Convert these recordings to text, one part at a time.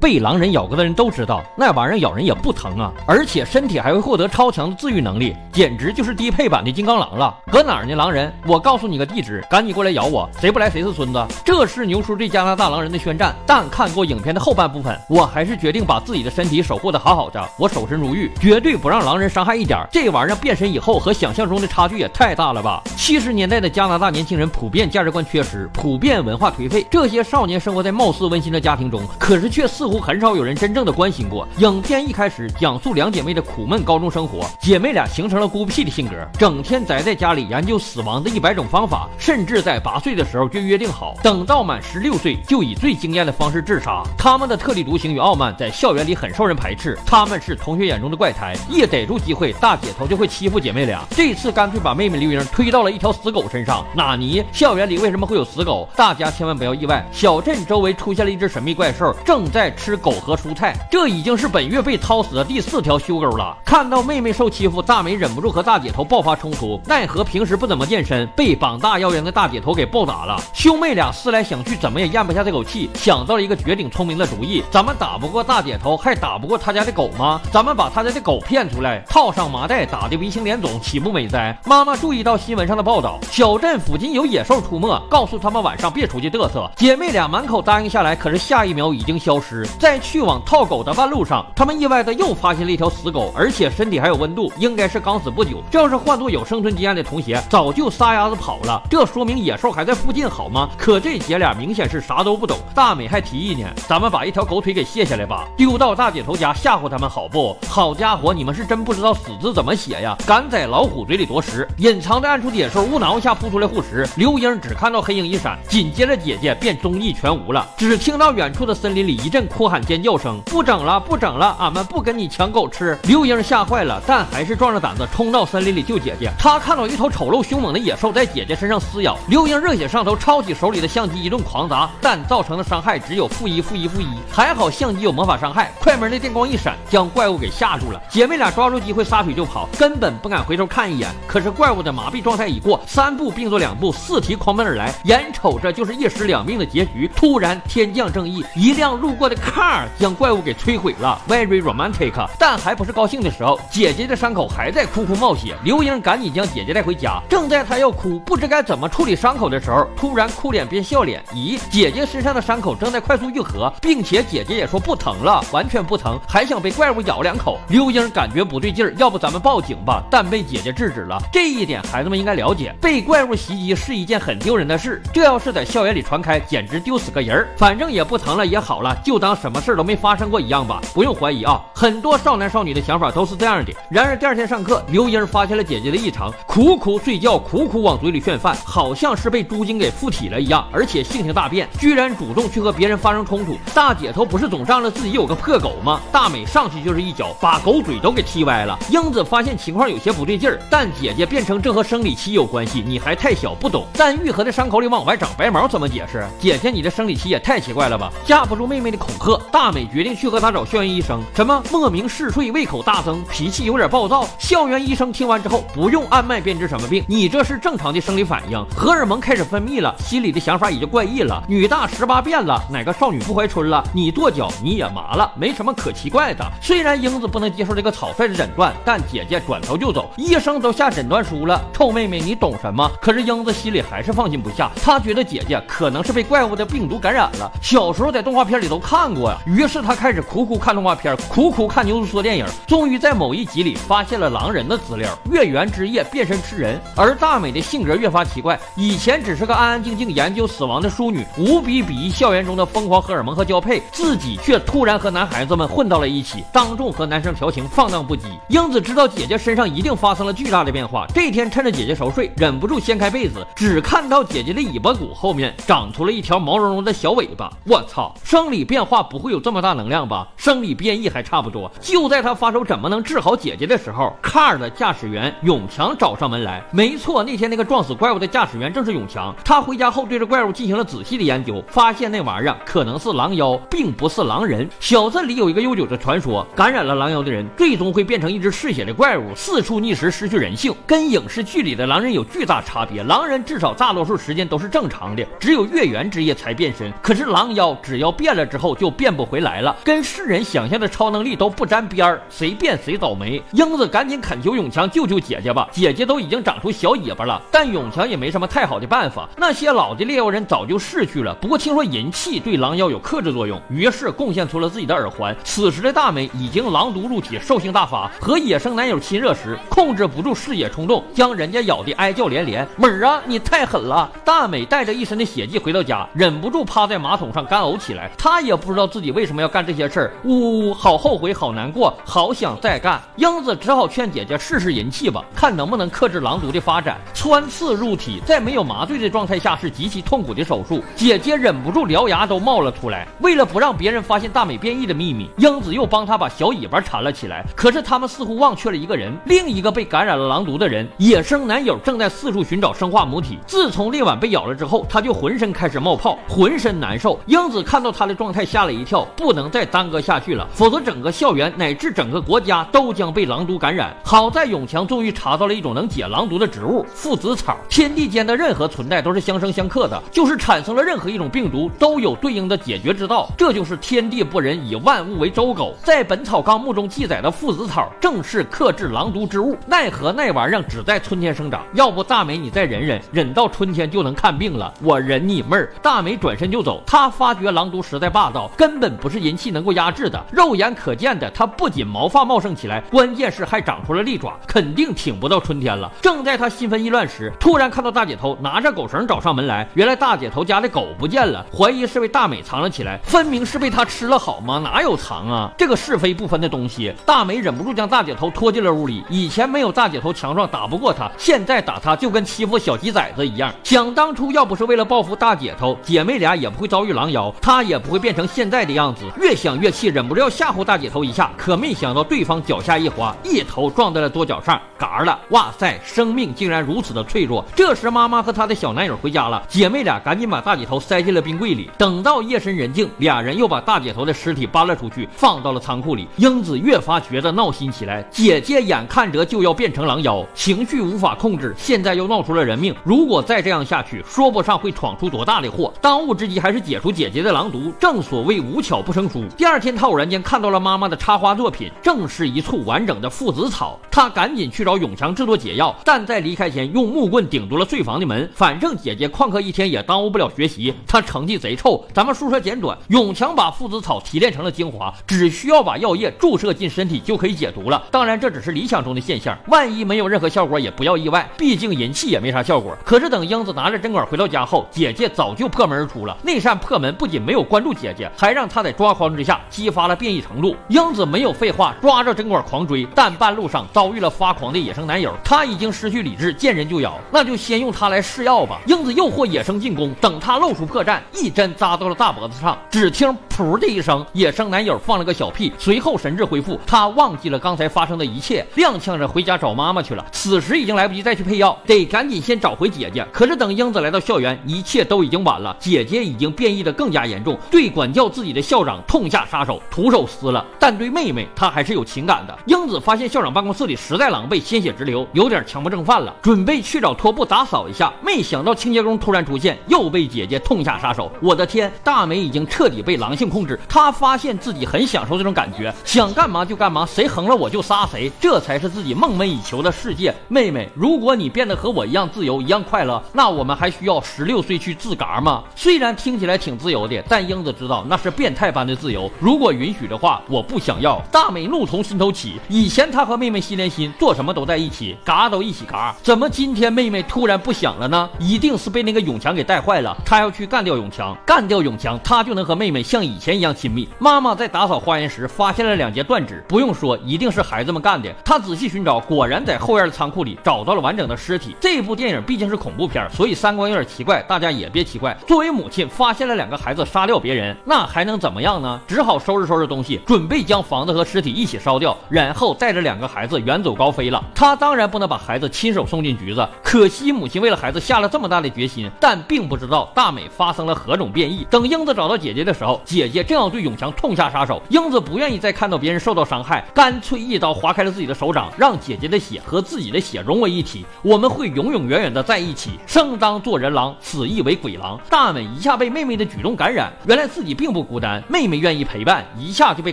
被狼人咬过的人都知道，那玩意儿咬人也不疼啊，而且身体还会获得超强的自愈能力，简直就是低配版的金刚狼了。搁哪儿呢，狼人？我告诉你个地址，赶紧过来咬我，谁不来谁是孙子。这是牛叔对加拿大狼人的宣战。但看过影片的后半部分，我还是决定把自己的身体守护的好好的，我守身如玉，绝对不让狼人伤害一点。这玩意儿变身以后和想象中的差距也太大了吧？七十年代的加拿大年轻人普遍价值观缺失，普遍文化颓废，这些少年生活在貌似温馨的家庭中，可是却似乎很少有人真正的关心过。影片一开始讲述两姐妹的苦闷高中生活，姐妹俩形成了孤僻的性格，整天宅在家里研究死亡的一百种方法，甚至在八岁的时候就约定好，等到满十六岁就以最惊艳的方式自杀。他们的特立独行与傲慢在校园里很受人排斥，他们是同学眼中的怪胎，一逮住机会，大姐头就会欺负姐妹俩。这次干脆把妹妹刘英推到了一条死狗身上。纳尼？校园里为什么会有死狗？大家千万不要意外，小镇周围出现了一只神秘怪兽，正在吃狗和蔬菜。这已经是本月被掏死的第四条修沟了。看到妹妹受欺负，大美忍不住和大姐头爆发冲突，奈何平时不怎么健身，被膀大腰圆的大姐头给暴打了。兄妹俩思来想去，怎么也咽不下这口气，想到了一个绝顶聪明的主意：咱们打不过大姐头，还打不过他家的狗吗？咱们把他家的狗骗出来，套上麻袋，打的鼻青脸肿，岂不美哉？妈妈注意到新闻上的报道，小镇附近有野兽出没，告诉他们晚上别出去嘚瑟。姐妹俩满口答应下来，可是下一秒已经消失。在去往套狗的半路上，他们意外的又发现了一条死狗，而且身体还有温度，应该是刚死不久。这要是换做有生存经验的同学，早就撒丫子跑了。这说明野兽还在附近，好吗？可这姐俩明显是啥都不懂。大美还提议呢，咱们把一条狗腿给卸下来吧，丢到大姐头家吓唬他们，好不好？家伙，你们是真不知道死字怎么写呀！敢在老虎嘴里夺食，隐藏在暗处的野兽误挠一下扑出来护食。刘英只看到黑影一闪，紧接着姐姐便踪迹全无了。只听到远处的森林里一阵哭喊尖叫声：“不整了，不整了，俺们不跟你抢狗吃！”刘英吓坏了，但还是壮着胆子冲到森林里救姐姐。她看到一头丑陋凶猛的野兽在姐姐身上撕咬，刘英热血上头，抄起手里的相机一顿狂砸，但造成的伤害只有负一、负一、负一。还好相机有魔法伤害，快门的电光一闪，将怪物给吓住了。姐妹俩抓住机会撒腿就跑，根本不敢回头看一眼。可是怪物的麻痹状态已过，三步并作两步，四蹄狂奔而来，眼瞅着就是一尸两命的结局。突然天降正义，一辆路过的 car 将怪物给摧毁了，very romantic。但还不是高兴的时候，姐姐的伤口还在哭哭冒血。刘英赶紧将姐姐带回家。正在她要哭，不知该怎么处理伤口的时候，突然哭脸变笑脸。咦，姐姐身上的伤口正在快速愈合，并且姐姐也说不疼了，完全不疼，还想被怪物咬两口。刘英感觉不对劲儿，要不咱们报警吧？但被姐姐制止了。这一点孩子们应该了解，被怪物袭击是一件很丢人的事。这要是在校园里传开，简直丢死个人儿。反正也不疼了，也好了，就当什么事儿都没发生过一样吧。不用怀疑啊，很多少男少女的想法都是这样的。然而第二天上课，刘英发现了姐姐的异常，苦苦睡觉，苦苦往嘴里炫饭，好像是被猪精给附体了一样，而且性情大变，居然主动去和别人发生冲突。大姐头不是总仗着自己有个破狗吗？大美上去就是一脚，把狗嘴都给踢歪了。英子发现情况有些不对劲儿，但姐姐变成这和生理期有关系，你还太小不懂。但愈合的伤口里往外长白毛怎么解释？姐姐，你的生理期也太奇怪了吧！架不住妹妹的恐吓，大美决定去和他找校园医生。什么莫名嗜睡、胃口大增、脾气有点暴躁？校园医生听完之后，不用按脉便知什么病，你这是正常的生理反应，荷尔蒙开始分泌了，心里的想法也就怪异了。女大十八变了，哪个少女不怀春了？你跺脚你也麻了，没什么可奇怪的。虽然英子不能接受这个草率的诊断，但姐姐转头就走，医生都下诊断书了。臭妹妹，你懂什么？可是英子心里还是放心不下，她觉得姐姐可能是被怪物的病毒感染了。小时候在动画片里都看过呀，于是他开始苦苦看动画片，苦苦看牛叔说电影，终于在某一集里发现了狼人的资料，月圆之夜变身吃人。而大美的性格越发奇怪，以前只是个安安静静研究死亡的淑女，无比鄙夷校园中的疯狂荷尔蒙和交配，自己却突然和男孩子们混到了一起，当众和男生调情，放荡不羁。英子知道姐姐身上一定发生了巨大的变化，这天趁着姐姐熟睡，忍不住掀开被子，只看到姐姐的尾巴骨后面长出了一条毛茸茸的小尾巴。我操，生理变化不会有这么大能量吧？生理变异还差不多。就在他发愁怎么能治好姐姐的时候，car 的驾驶员永强找上门来。没错，那天那个撞死怪物的驾驶员正是永强。他回家后对着怪物进行了仔细的研究，发现那玩意儿可能是狼妖，并不是狼人。小镇里有一个悠久的传说，感染了狼妖的人最终会变成一只嗜血的怪物，四处觅食，失去人性，跟影视剧里的狼人有巨大差别。狼人至少大多数时间都是正常的，只有月圆之夜才变身。可是狼妖只要变了之后就就变不回来了，跟世人想象的超能力都不沾边儿，谁变谁倒霉。英子赶紧恳求永强救救姐姐吧，姐姐都已经长出小尾巴了。但永强也没什么太好的办法，那些老的猎妖人早就逝去了。不过听说银器对狼妖有克制作用，于是贡献出了自己的耳环。此时的大美已经狼毒入体，兽性大发，和野生男友亲热时控制不住视野冲动，将人家咬得哀叫连连。妹儿啊，你太狠了！大美带着一身的血迹回到家，忍不住趴在马桶上干呕起来。她也不知道自己为什么要干这些事儿，呜呜呜，好后悔，好难过，好想再干。英子只好劝姐姐试试银器吧，看能不能克制狼毒的发展。穿刺入体，在没有麻醉的状态下是极其痛苦的手术，姐姐忍不住獠牙都冒了出来。为了不让别人发现大美变异的秘密，英子又帮她把小尾巴缠了起来。可是他们似乎忘却了一个人，另一个被感染了狼毒的人，野生男友正在四处寻找生化母体。自从那晚被咬了之后，他就浑身开始冒泡，浑身难受。英子看到他的状态，吓了一跳，不能再耽搁下去了，否则整个校园乃至整个国家都将被狼毒感染。好在永强终于查到了一种能解狼毒的植物——附子草。天地间的任何存在都是相生相克的，就是产生了任何一种病毒，都有对应的解决之道。这就是天地不仁，以万物为周狗。在《本草纲目》中记载的附子草，正是克制狼毒之物。奈何那玩意儿只在春天生长，要不大美你再忍忍，忍到春天就能看病了。我忍你妹儿！大美转身就走。她发觉狼毒实在霸道，根本不是银器能够压制的。肉眼可见的，它不仅毛发茂盛起来，关键是还长出了利爪，肯定挺不到春天了。正在他心烦意乱时，突然看到大姐头拿着狗绳找上门来。原来大姐头家的狗不见了，怀疑是被大美藏了起来，分明是被他吃了好吗？哪有藏啊？这个是非不分的东西。大美忍不住将大姐头拖进了屋里。以前没有大姐头强壮，打不过他，现在打他就跟欺负小鸡崽子一样。想当初要不是为了报复大姐头，姐妹俩也不会遭遇狼妖，她也不会变成现现在的样子。越想越气，忍不住要吓唬大姐头一下，可没想到对方脚下一滑，一头撞在了桌角上，嘎了！哇塞，生命竟然如此的脆弱。这时妈妈和她的小男友回家了，姐妹俩赶紧把大姐头塞进了冰柜里。等到夜深人静，俩人又把大姐头的尸体搬了出去，放到了仓库里。英子越发觉得闹心起来，姐姐眼看着就要变成狼妖，情绪无法控制，现在又闹出了人命。如果再这样下去，说不上会闯出多大的祸。当务之急还是解除姐姐的狼毒。正所谓无巧不成书。第二天，他偶然间看到了妈妈的插花作品，正是一簇完整的附子草。他赶紧去找永强制作解药，但在离开前用木棍顶住了睡房的门。反正姐姐旷课一天也耽误不了学习，她成绩贼臭。咱们书说简短，永强把附子草提炼成了精华，只需要把药液注射进身体就可以解毒了。当然，这只是理想中的现象，万一没有任何效果也不要意外，毕竟银器也没啥效果。可是等英子拿着针管回到家后，姐姐早就破门而出了。那扇破门不仅没有关注姐姐，还还让他在抓狂之下激发了变异程度。英子没有废话，抓着针管狂追，但半路上遭遇了发狂的野生男友，他已经失去理智，见人就咬。那就先用它来试药吧。英子诱惑野生进攻，等他露出破绽，一针扎到了大脖子上，只听噗的一声，野生男友放了个小屁，随后神智恢复，他忘记了刚才发生的一切，踉跄着回家找妈妈去了。此时已经来不及再去配药，得赶紧先找回姐姐。可是等英子来到校园，一切都已经晚了，姐姐已经变异的更加严重，对管教自己的校长痛下杀手，徒手撕了。但对妹妹，她还是有情感的。英子发现校长办公室里实在狼狈，鲜血直流，有点强迫症犯了，准备去找拖布打扫一下，没想到清洁工突然出现，又被姐姐痛下杀手。我的天，大美已经彻底被狼性控制，她发现自己很享受这种感觉，想干嘛就干嘛，谁横了我就杀谁，这才是自己梦寐以求的世界。妹妹，如果你变得和我一样自由，一样快乐，那我们还需要十六岁去自嘎吗？虽然听起来挺自由的，但英子知道那是变态般的自由。如果允许的话，我不想要。大美怒从心头起，以前她和妹妹心连心，做什么都在一起，嘎都一起嘎，怎么今天妹妹突然不想了呢？一定是被那个永强给带坏了。她要去干掉永强，干掉永强，她就能和妹妹像以前一样亲密。妈妈在打扫花园时发现了两截断指，不用说，一定是孩子们干的。她仔细寻找，果然在后院的仓库里找到了完整的尸体。这部电影毕竟是恐怖片，所以三观有点奇怪，大家也别奇怪。作为母亲，发现了两个孩子杀掉别人，那还能怎么样呢？只好收拾收拾东西，准备将房子和尸体一起烧掉，然后带着两个孩子远走高飞了。他当然不能把孩子亲手送进局子，可惜母亲为了孩子下了这么大的决心，但并不知道大美发生了何种变异。等英子找到姐姐的时候，姐姐正要对永强痛下杀手。英子不愿意再看到别人受到伤害，干脆一刀划开了自己的手掌，让姐姐的血和自己的血融为一体。我们会永永远远的在一起。生当作人狼，死亦为鬼狼。大美一下被妹妹的举动感染，原来自己并不。不孤单，妹妹愿意陪伴，一下就被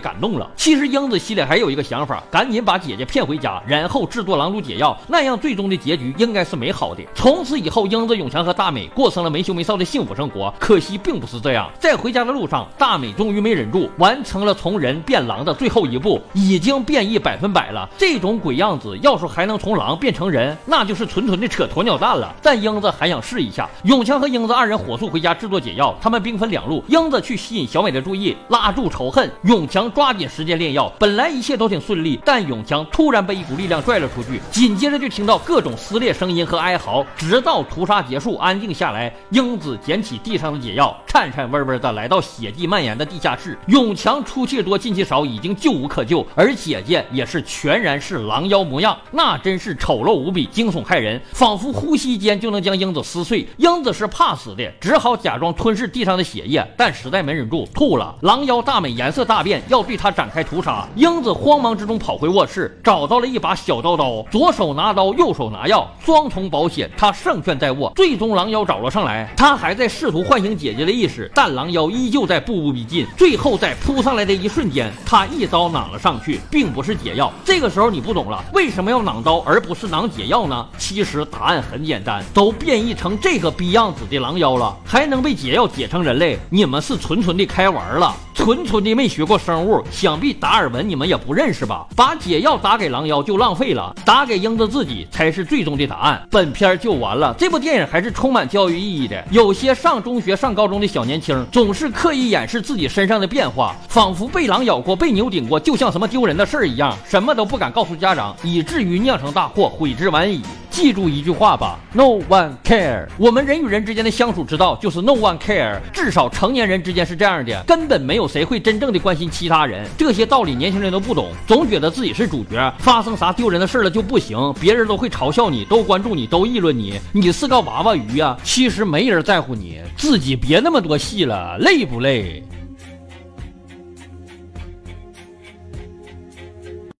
感动了。其实英子心里还有一个想法，赶紧把姐姐骗回家，然后制作狼毒解药，那样最终的结局应该是美好的。从此以后，英子、永强和大美过上了没羞没臊的幸福生活。可惜并不是这样，在回家的路上，大美终于没忍住，完成了从人变狼的最后一步，已经变异百分百了。这种鬼样子，要是还能从狼变成人，那就是纯纯的扯鸵鸟蛋了。但英子还想试一下，永强和英子二人火速回家制作解药，他们兵分两路，英子去吸引小美的注意，拉住仇恨；永强抓紧时间炼药。本来一切都挺顺利，但永强突然被一股力量拽了出去，紧接着就听到各种撕裂声音和哀嚎，直到屠杀结束，安静下来，英子捡起地上的解药，颤颤巍巍的来到血迹蔓延的地下室。永强出气多进气少，已经救无可救，而姐姐也是全然是狼妖模样，那真是丑陋无比，惊悚骇人，仿佛呼吸间就能将英子撕碎。英子是怕死的，只好假装吞噬地上的血液，但实在没忍住，吐了。狼妖大美颜色大变，要对他展开屠杀。英子慌忙之中跑回卧室，找到了一把小刀刀，左手拿刀，右手拿药，双重保险，他胜券在握。最终狼妖找了上来，他还在试图唤醒姐姐的意识，但狼妖依旧在步步逼近。最后在扑上来的一瞬间，他一刀攮了上去，并不是解药。这个时候你不懂了，为什么要攮刀而不是攮解药呢？其实答案很简单，都变异成这个逼样子的狼妖了，还能被解药解成人类？你们是纯纯的开玩了，纯纯的没学过生物，想必达尔文你们也不认识吧？把解药打给狼妖就浪费了，打给英子自己才是最终的答案。本片就完了，这部电影还是充满教育意义的。有些上中学、上高中的小年轻总是刻意掩饰自己身上的变化，仿佛被狼咬过、被牛顶过，就像什么丢人的事儿一样，什么都不敢告诉家长，以至于酿成大祸，悔之晚矣。记住一句话吧，No one care。我们人与人之间的相处之道就是 No one care。至少成年人之间是这样的，根本没有谁会真正的关心其他人。这些道理年轻人都不懂，总觉得自己是主角，发生啥丢人的事了就不行，别人都会嘲笑你，都关注你，都议论你，你是个娃娃鱼呀。其实没人在乎你，自己别那么多戏了，累不累？